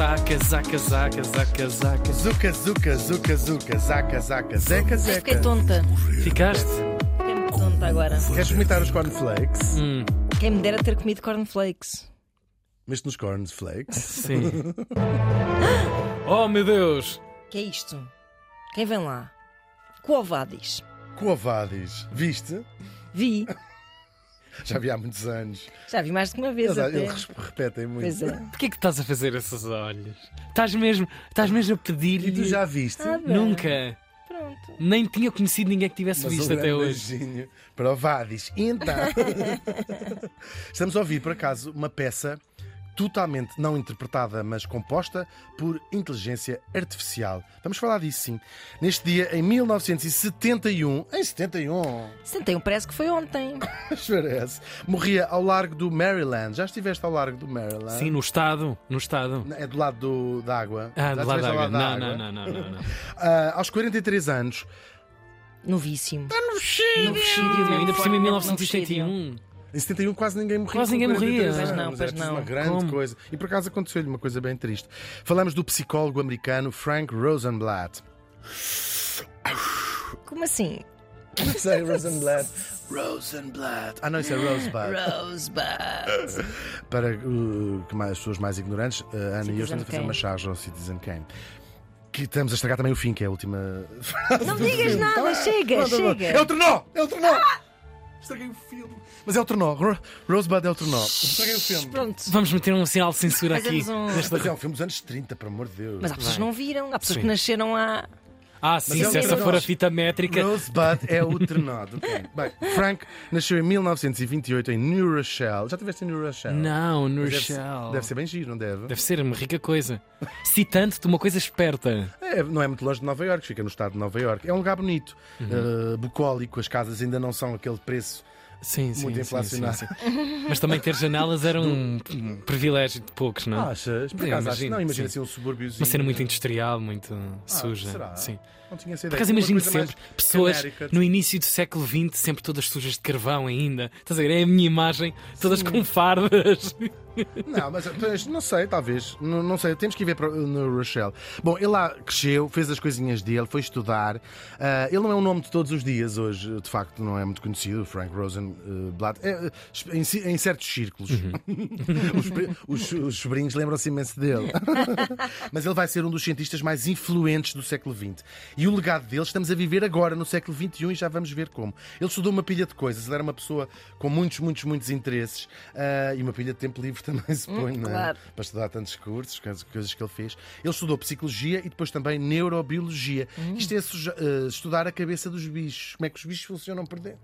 zaca, zaca, zaca, zaca, zaca. Zuca, zuca, zuca, zuca, zaca, zaca, zeca, zeca. Fiquei tonta. Ficaste? Fiquei muito tonta agora. Queres vomitar os cornflakes? Hum, Quem me dera ter comido cornflakes. Viste nos cornflakes? sim. Oh meu Deus! Que é isto? Quem vem lá? Coovadis. Coavadis. Viste? Vi. Já vi há muitos anos. Já vi mais de uma vez Eles, repetem muito. Pois é. Porquê que estás a fazer esses olhos? Estás mesmo, estás mesmo a E pedir-lhe. tu já viste? Ah. Nunca. Pronto. Nem tinha conhecido ninguém que tivesse Mas visto um até hoje. beijinho para o Vadis. Então, estamos a ouvir, por acaso, uma peça totalmente não interpretada, mas composta por inteligência artificial. Vamos falar disso, sim. Neste dia, em 1971, em 71, Sentei parece que foi ontem. parece, morria ao largo do Maryland. Já estiveste ao largo do Maryland? Sim, no estado. No estado. É do lado do, da água. Ah, Já lá estiveste da água. lado da Não, água? não, não, não, não, não. Ah, aos 43 anos, Novíssimo. no No Chile. vestido, Ainda por cima em no vestido. 1971. Em 71 quase ninguém morria. Quase ninguém morria. 43 Pois não, pois É não. uma grande Como? coisa. E por acaso aconteceu-lhe uma coisa bem triste. Falamos do psicólogo americano Frank Rosenblatt. Como assim? Não sei, Rosenblatt. Rosenblatt. Ah, não, isso é Rosebud. Rosebud. Para uh, que mais, as pessoas mais ignorantes, uh, Ana e eu estamos a fazer Kane. uma charge ao Citizen Kane. Que estamos a estragar também o fim, que é a última frase. Não do digas filme. nada, Tá bem. chega, pronto. chega. É o trenó! É o trenó! Estraguei o filme. Mas é o. Ro- Rosebud é o trenó. Estraguei o filme. Pronto. Vamos meter um sinal de censura aqui. Fazemos um- Mas é um filme dos anos 30, por amor de Deus. Mas há pessoas que não viram. Há pessoas Sim. que nasceram há. Ah, sim, é se essa for a fita métrica. Rosebud é o trenó do Kane. Bem, Frank nasceu em 1928 em New Rochelle. Já estiveste em New Rochelle? Não, no Mas deve, Rochelle. deve ser bem giro, não deve? Deve ser uma rica coisa. Citando-te uma coisa esperta. É, não é muito longe de Nova Iorque, fica no estado de Nova Iorque. É um lugar bonito, Uhum. uh, bucólico, as casas ainda não são aquele preço. Sim, sim. Muito sim, inflacionado. sim, sim. Mas também ter janelas era um, um privilégio de poucos, não? é? Achas? Por acaso, imagino, não, imagina sim. assim um subúrbiozinho. Uma cena muito industrial, muito Ah, suja. será? Sim. Não tinha essa Por ideia. acaso Uma imagino sempre pessoas canérica. no início do século XX, sempre todas sujas de carvão ainda. Estás a ver? É a minha imagem, todas com fardas. Não, mas não sei, talvez. Não, não sei, temos que ir ver para, no Rochelle. Bom, ele lá cresceu, fez as coisinhas dele, foi estudar. Ah, ele não é um nome de todos os dias hoje, de facto, não é muito conhecido, Frank Rosenblatt. É, em, ci- em certos círculos. os, pri- os- os sobrinhos lembram-se imenso dele. mas ele vai ser um dos cientistas mais influentes do século XX. E o legado dele estamos a viver agora, no século XXI, e já vamos ver como. Ele estudou uma pilha de coisas, ele era uma pessoa com muitos, muitos, muitos interesses ah, e uma pilha de tempo livre também se põe, não é? claro. Para estudar tantos cursos, coisas- coisas que ele fez. Ele estudou psicologia e depois também neurobiologia. Isto é ah, estudar a cabeça dos bichos, como é que os bichos funcionam por dentro.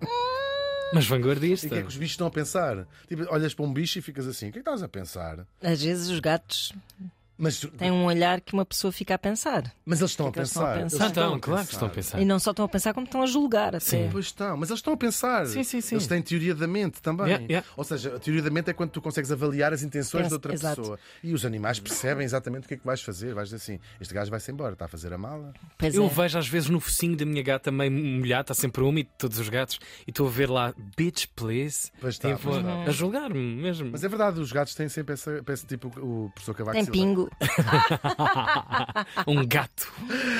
Mas E vanguardista. o que é que os bichos estão a pensar? Tipo, olhas para um bicho e ficas assim: o que é que estás a pensar? Às vezes os gatos Mas, têm um olhar que uma pessoa fica a pensar. mas eles estão, a eles estão a pensar. pensar? Eles a claro que estão a pensar. pensar. E não só estão a pensar, como estão a julgar até. Sim. Pois estão, mas eles estão a pensar. Sim, sim, sim. Eles têm teoria da mente também. Yeah, yeah. Ou seja, a teoria da mente é quando tu consegues avaliar as intenções Pensa- de outra exato. pessoa. E os animais percebem exatamente o que é que vais fazer. Vais dizer assim: este gajo vai-se embora, está a fazer a mala. Pois Eu é. vejo às vezes no focinho da minha gata meio molhado, está sempre úmido, todos os gatos, e estou a ver lá, bitch, please. Pois está, Tipo, pois a julgar-me mesmo. Mas é verdade, os gatos têm sempre essa, essa tipo o professor Cavaco Tem Silva. um gato.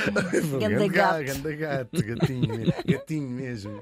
Ganda gato. Ganda gato, gatinho, mesmo, gatinho mesmo.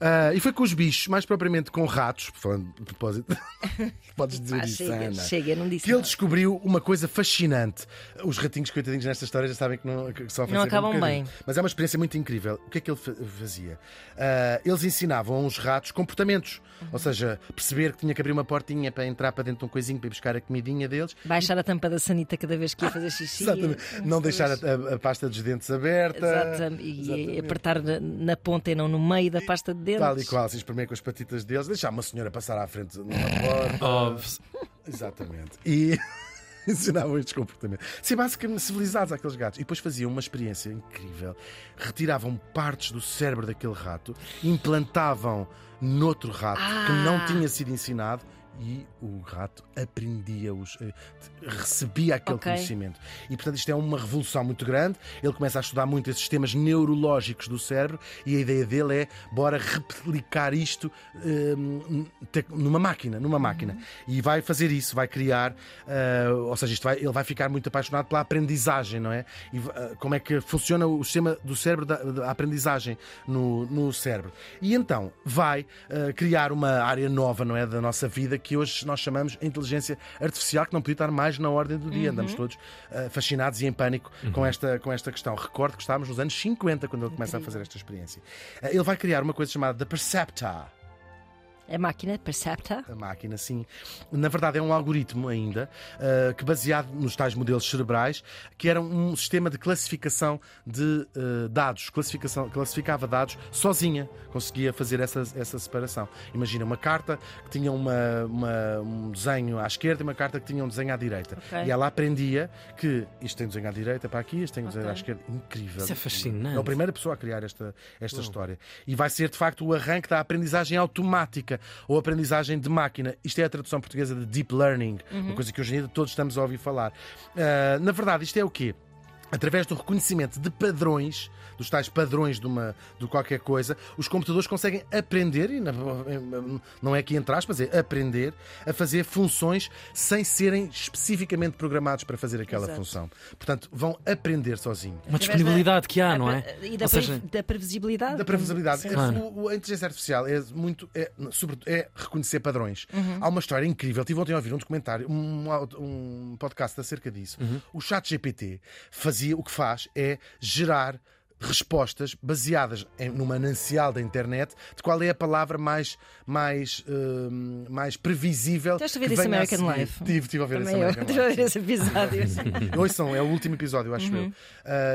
Ah, e foi com os bichos, mais propriamente com ratos, falando de propósito, podes dizer Ah, isso, chega, Ana. chega, não disse Que ele descobriu uma coisa fascinante. Os ratinhos, coitadinhos, nesta história já sabem que, não, que sofrem Não um acabam bocadinho. bem. Mas é uma experiência muito incrível. O que é que ele fa- fazia? Ah, eles ensinavam aos ratos comportamentos. Ou seja, perceber que tinha que abrir uma portinha para entrar para dentro de um coisinho para ir buscar a comidinha deles. Baixar a tampa da sanita cada vez que ia fazer xixi. Exatamente. Não deixar a, a- a pasta dos dentes aberta. Exatamente. E apertar na, na ponta e não no meio da pasta de dentes. Tal e qual, se espremer com as patitas deles, deixar uma senhora passar à frente numa porta. Óbvio. Exatamente. E ensinavam estes comportamentos. Ser basicamente civilizados àqueles gatos. E depois faziam uma experiência incrível. Retiravam partes do cérebro daquele rato, implantavam noutro rato que Ah. não tinha sido ensinado e o rato aprendia os eh, recebia aquele Ok. conhecimento. E portanto isto é uma revolução muito grande. Ele começa a estudar muito esses sistemas neurológicos do cérebro e a ideia dele é bora replicar isto hum, te- numa máquina, numa máquina. E vai fazer isso, vai criar, ah, ou seja, isto vai- ele vai ficar muito apaixonado pela aprendizagem, não é? E ah, como é que funciona o sistema do cérebro da, da aprendizagem no, no cérebro. E então vai ah, criar uma área nova, não é, da nossa vida que hoje nós chamamos de inteligência artificial, que não podia estar mais na ordem do dia. Andamos todos ah, fascinados e em pânico com, esta, com esta questão. Recordo que estávamos nos anos 50 quando ele começa a fazer esta experiência. Ah, ele vai criar uma coisa chamada The Percepta. A máquina Percepta. A máquina, sim. Na verdade, é um algoritmo ainda, uh, que baseado nos tais modelos cerebrais, que era um sistema de classificação de uh, dados. Classificação, classificava dados sozinha, conseguia fazer essa, essa separação. Imagina uma carta que tinha uma, uma- um desenho à esquerda e uma carta que tinha um desenho à direita. Ok. E ela aprendia que isto tem um desenho à direita para aqui, isto tem um desenho à Ok. esquerda. Incrível. Isso é fascinante. É a primeira pessoa a criar esta, esta história. E vai ser, de facto, o arranque da aprendizagem automática ou aprendizagem de máquina. Isto é a tradução portuguesa de deep learning, uma coisa que hoje em dia todos estamos a ouvir falar. Ah, na verdade, isto é o quê? Através do reconhecimento de padrões, dos tais padrões de, uma, de qualquer coisa, os computadores conseguem aprender, e na- não é aqui entre aspas, é aprender a fazer funções sem serem especificamente programados para fazer aquela Exato. função. Portanto, vão aprender sozinhos. Uma disponibilidade que há, não é? E da, seja, da previsibilidade. Da previsibilidade. É, Claro. a inteligência artificial é muito, é, sobretudo, é reconhecer padrões. Uhum. Há uma história incrível. Tive ontem a ouvir um documentário, um, um podcast acerca disso. Uhum. O chat GPT fazia, o que faz é gerar respostas baseadas em, num manancial da internet de qual é a palavra mais, mais, hum, mais previsível. Tiveste a ver esse American. Life? Tive, tive a ver esse Também American estive a Life. ver esse episódio. Ouçam, é o último episódio, acho eu. Uh,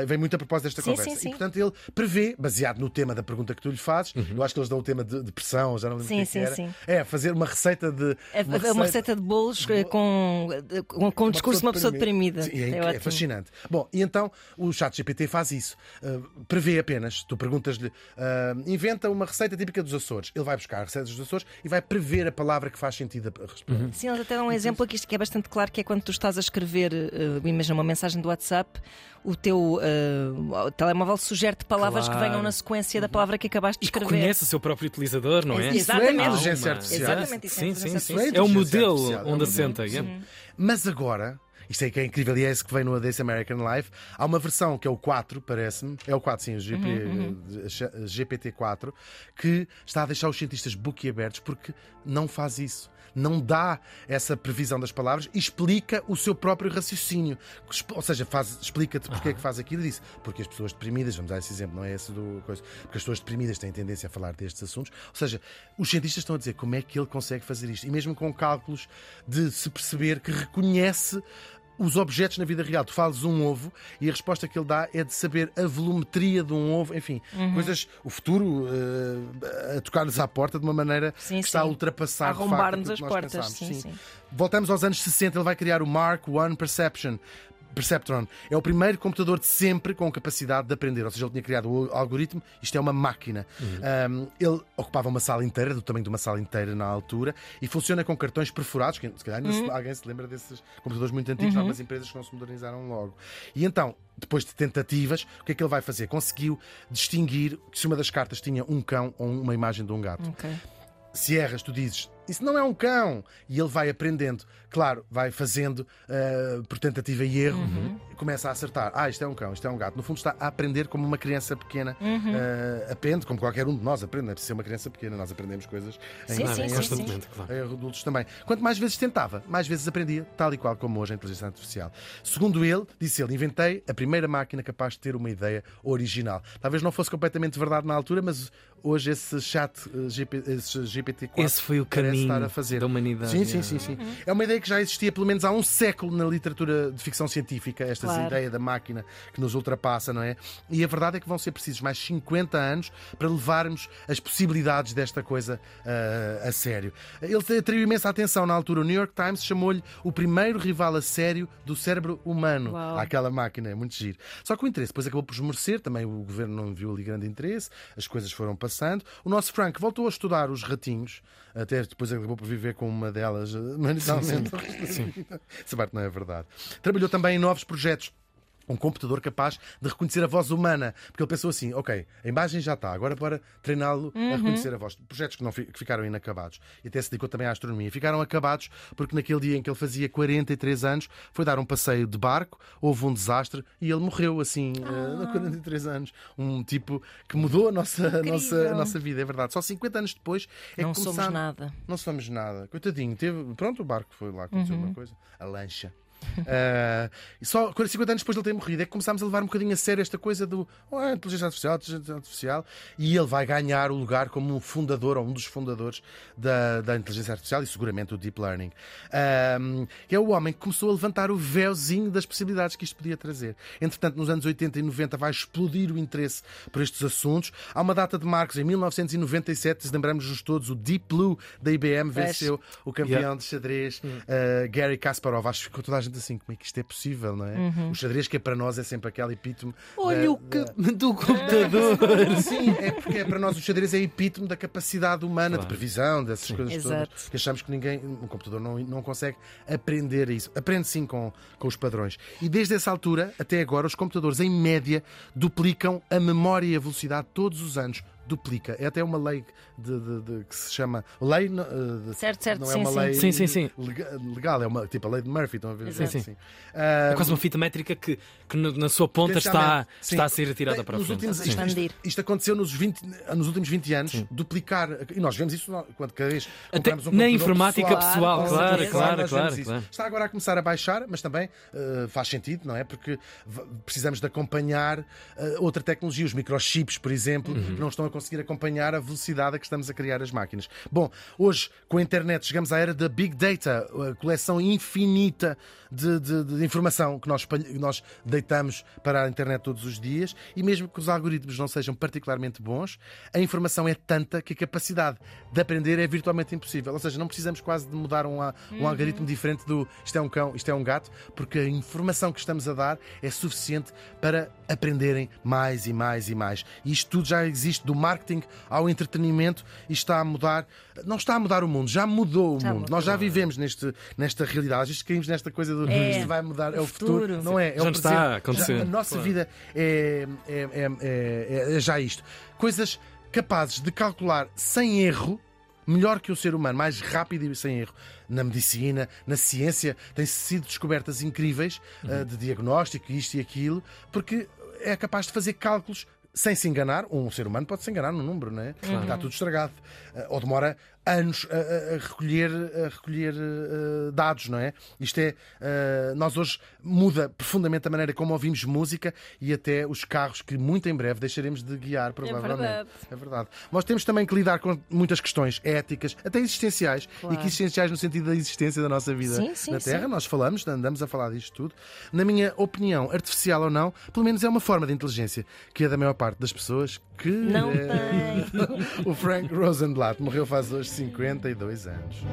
vem muito a propósito desta Sim, conversa. sim, sim. E portanto ele prevê, baseado no tema da pergunta que tu lhe fazes, eu acho que eles dão o tema de depressão, já não lembro Sim, é sim, era. sim. É, fazer uma receita de. É uma receita de bolos eh, com, com, com o discurso de uma pessoa deprimida. Sim, é, É é fascinante. Bom, e então o chat GPT faz isso. Uh, prevê apenas, tu perguntas-lhe, uh, inventa uma receita típica dos Açores. Ele vai buscar receitas dos Açores e vai prever a palavra que faz sentido a resposta. Sim, eles até dão um exemplo aqui que é bastante claro, que é quando tu estás a escrever, eh, imagina uma mensagem do WhatsApp, o teu eh, o telemóvel sugere-te palavras Claro. que venham na sequência da palavra que acabaste de E que escrever. conhece o seu próprio utilizador, não é? Isso é Exatamente. inteligência Há uma- artificial. Exatamente, isso é Sim, inteligência sim, sim. artificial. É o Inteligência modelo é onde assenta. yeah. Mas agora, isto é que é incrível e é esse que vem no This American Life, há uma versão que é o 4, parece-me, é o 4, sim, o GP, eh, GPT-4, que está a deixar os cientistas boquiabertos porque não faz isso. Não dá essa previsão das palavras e explica o seu próprio raciocínio. Ou seja, explica-te porque é que faz aquilo e disse. Porque as pessoas deprimidas, vamos dar esse exemplo, não é esse do coisa, porque as pessoas deprimidas têm tendência a falar destes assuntos. Ou seja, os cientistas estão a dizer como é que ele consegue fazer isto. E mesmo com cálculos de se perceber que reconhece os objetos na vida real. Tu falas um ovo e a resposta que ele dá é de saber a volumetria de um ovo, enfim, Uhum. coisas, o futuro eh, a tocar-nos à porta de uma maneira Sim, que está a ultrapassar A aquilo as portas, sim, sim. Voltamos aos anos 60, ele vai criar o Mark I Perception. Perceptron é o primeiro computador de sempre com capacidade de aprender, ou seja, ele tinha criado o algoritmo, isto é uma máquina. Um, ele ocupava uma sala inteira, do tamanho de uma sala inteira na altura, e funciona com cartões perfurados, que se calhar se- alguém se lembra desses computadores muito antigos, há algumas empresas que não se modernizaram logo. E então, depois de tentativas, o que é que ele vai fazer? Conseguiu distinguir se uma das cartas tinha um cão ou uma imagem de um gato Ok. se erras, tu dizes isso não é um cão. E ele vai aprendendo. Claro, vai fazendo ah, por tentativa e erro, e começa a acertar. Ah, isto é um cão, isto é um gato. No fundo, está a aprender como uma criança pequena ah, aprende, como qualquer um de nós aprende. Não é preciso ser uma criança pequena, nós aprendemos coisas em, Sim, em sim, constantemente, sim. claro. em adultos também. Quanto mais vezes tentava, mais vezes aprendia, tal e qual como hoje a inteligência artificial. Segundo ele, disse ele, inventei a primeira máquina capaz de ter uma ideia original. Talvez não fosse completamente verdade na altura, mas hoje esse chat eh, GP, esse GPT-4 Esse foi o caminho estar a fazer. da humanidade. Sim, sim, sim, sim. É uma ideia que já existia pelo menos há um século na literatura de ficção científica, esta Claro. ideia da máquina que nos ultrapassa, não é? E a verdade é que vão ser precisos mais 50 anos para levarmos as possibilidades desta coisa ah, a sério. Ele atraiu imensa atenção na altura. O New York Times chamou-lhe o primeiro rival a sério do cérebro humano. Uau. Aquela máquina, é muito giro. Só que o interesse depois acabou por esmorecer, também o governo não viu ali grande interesse, as coisas foram passando. O nosso Frank voltou a estudar os ratinhos, até depois depois acabou por viver com uma delas, eh, maritalmente. Sim. Essa parte não é verdade. Trabalhou também em novos projetos. Um computador capaz de reconhecer a voz humana. Porque ele pensou assim: ok, a imagem já está, agora para treiná-lo a reconhecer a voz. Projetos que, não, que ficaram inacabados. E até se dedicou também à astronomia. Ficaram acabados porque naquele dia em que ele fazia 43 anos foi dar um passeio de barco, houve um desastre e ele morreu assim, eh, aos 43 anos. Um tipo que mudou a nossa, a nossa, a nossa vida, é verdade. Só 50 anos depois é Não que somos começaram- nada. não somos nada. Coitadinho, teve. Pronto, o barco foi lá, aconteceu uma coisa. A lancha. Ah, e só 50 anos depois de ele ter morrido é que começámos a levar um bocadinho a sério esta coisa do oh, é inteligência artificial, inteligência artificial, e ele vai ganhar o lugar como um fundador ou um dos fundadores da, da inteligência artificial e seguramente o deep learning. Ah, é o homem que começou a levantar o véuzinho das possibilidades que isto podia trazer. Entretanto, nos anos 80 e 90 vai explodir o interesse por estes assuntos. Há uma data de marcos em 1997, se lembramos-nos todos, o Deep Blue da IBM venceu o campeão Yeah. de xadrez uh, Gary Kasparov. Acho que ficou toda a gente assim, como é que isto é possível, não é? O xadrez que é para nós é sempre aquele epítome. Olha da- o que da- do computador. Sim, é porque é para nós o xadrez é epítome da capacidade humana de Claro. previsão, dessas coisas Exato. todas. Que achamos que ninguém, um computador não, não consegue aprender isso. Aprende sim com, com os padrões. E desde essa altura até agora, os computadores, em média, duplicam a memória e a velocidade todos os anos. Duplica. É até uma lei de, de- de- que se chama. Lei. não, eh, de- Certo, certo, não é sim, uma sim. lei Sim, sim, sim. lega- legal, é uma, tipo a lei de Murphy. Estão a ver? Exato. Sim, sim. Ah, É quase uma fita métrica que, que na sua ponta está, sim. está a ser retirada Bem, para a nos frente. últimos- Sim. isto, isto- isto aconteceu nos, 20, nos últimos 20 anos, duplicar. E nós vemos isso quando cada vez Até um na informática pessoal, com claro, claro, claro, isso. claro. Está agora a começar a baixar, mas também eh, faz sentido, não é? Porque precisamos de acompanhar eh, outra tecnologia, os microchips, por exemplo, Uhum. que não estão a conseguir acompanhar a velocidade a que estamos a criar as máquinas. Bom, hoje, com a internet, chegamos à era da Big Data, a coleção infinita de, de- de informação que nós, nós deitamos para a internet todos os dias, e mesmo que os algoritmos não sejam particularmente bons, a informação é tanta que a capacidade de aprender é virtualmente impossível. Ou seja, não precisamos quase de mudar um, um algoritmo diferente do isto é um cão, isto é um gato, porque a informação que estamos a dar é suficiente para aprenderem mais e mais e mais. E isto tudo já existe, do marketing ao entretenimento, e está a mudar. Não está a mudar o mundo, já mudou o Já mundo. mudou. Nós já vivemos neste, nesta realidade. Às vezes caímos nesta coisa do É. isto vai mudar, é o O futuro. futuro. Não é? É Já o está a acontecer. Já- a nossa Claro. vida é, é, é- é- é já isto. Coisas capazes de calcular sem erro. Melhor que o ser humano, mais rápido e sem erro. Na medicina, na ciência, têm sido descobertas incríveis ah, de diagnóstico, isto e aquilo, porque é capaz de fazer cálculos sem se enganar. Um ser humano pode se enganar no número, não é? Está tudo estragado. Ah, ou demora anos a, a- recolher, a recolher ah, dados, não é? Isto é. ah, nós hoje muda profundamente a maneira como ouvimos música e até os carros que muito em breve deixaremos de guiar, provavelmente. verdade. É verdade. Nós temos também que lidar com muitas questões éticas, até existenciais, Claro. e que existenciais no sentido da existência da nossa vida Sim, sim, na Terra. sim. Nós falamos, andamos a falar disto tudo. Na minha opinião, artificial ou não, pelo menos é uma forma de inteligência que é da maior parte das pessoas que. Não é- tem. o Frank Rosenblatt morreu faz hoje 52 anos.